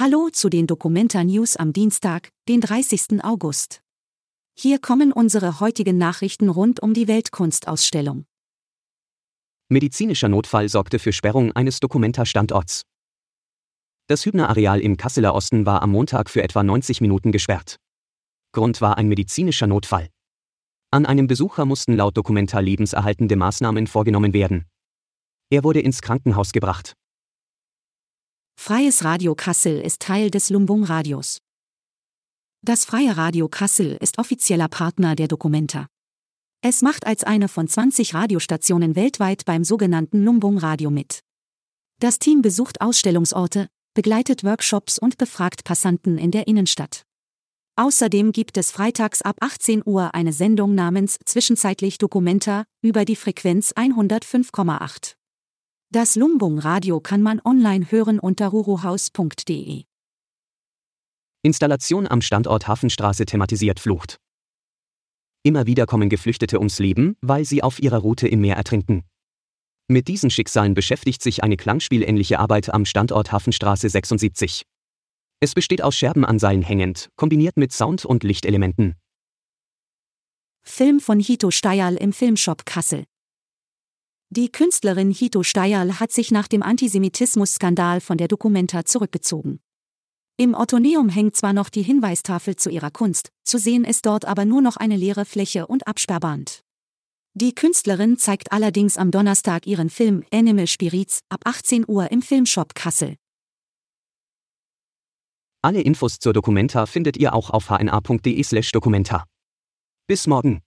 Hallo zu den Documenta News am Dienstag, den 30. August. Hier kommen unsere heutigen Nachrichten rund um die Weltkunstausstellung. Medizinischer Notfall sorgte für Sperrung eines Documenta-Standorts. Das Hübner-Areal im Kasseler Osten war am Montag für etwa 90 Minuten gesperrt. Grund war ein medizinischer Notfall. An einem Besucher mussten laut Documenta lebenserhaltende Maßnahmen vorgenommen werden. Er wurde ins Krankenhaus gebracht. Freies Radio Kassel ist Teil des Lumbung Radios. Das Freie Radio Kassel ist offizieller Partner der Documenta. Es macht als eine von 20 Radiostationen weltweit beim sogenannten Lumbung Radio mit. Das Team besucht Ausstellungsorte, begleitet Workshops und befragt Passanten in der Innenstadt. Außerdem gibt es freitags ab 18 Uhr eine Sendung namens Zwischenzeitlich Documenta über die Frequenz 105,8. Das Lumbung Radio kann man online hören unter ruruhaus.de. Installation am Standort Hafenstraße thematisiert Flucht. Immer wieder kommen Geflüchtete ums Leben, weil sie auf ihrer Route im Meer ertrinken. Mit diesen Schicksalen beschäftigt sich eine klangspielähnliche Arbeit am Standort Hafenstraße 76. Es besteht aus Scherben an Seilen hängend, kombiniert mit Sound- und Lichtelementen. Film von Hito Steyerl im Filmshop Kassel. Die Künstlerin Hito Steyerl hat sich nach dem Antisemitismus-Skandal von der Documenta zurückgezogen. Im Ottoneum hängt zwar noch die Hinweistafel zu ihrer Kunst, zu sehen ist dort aber nur noch eine leere Fläche und Absperrband. Die Künstlerin zeigt allerdings am Donnerstag ihren Film Animal Spirits ab 18 Uhr im Filmshop Kassel. Alle Infos zur Documenta findet ihr auch auf hna.de/documenta. Bis morgen.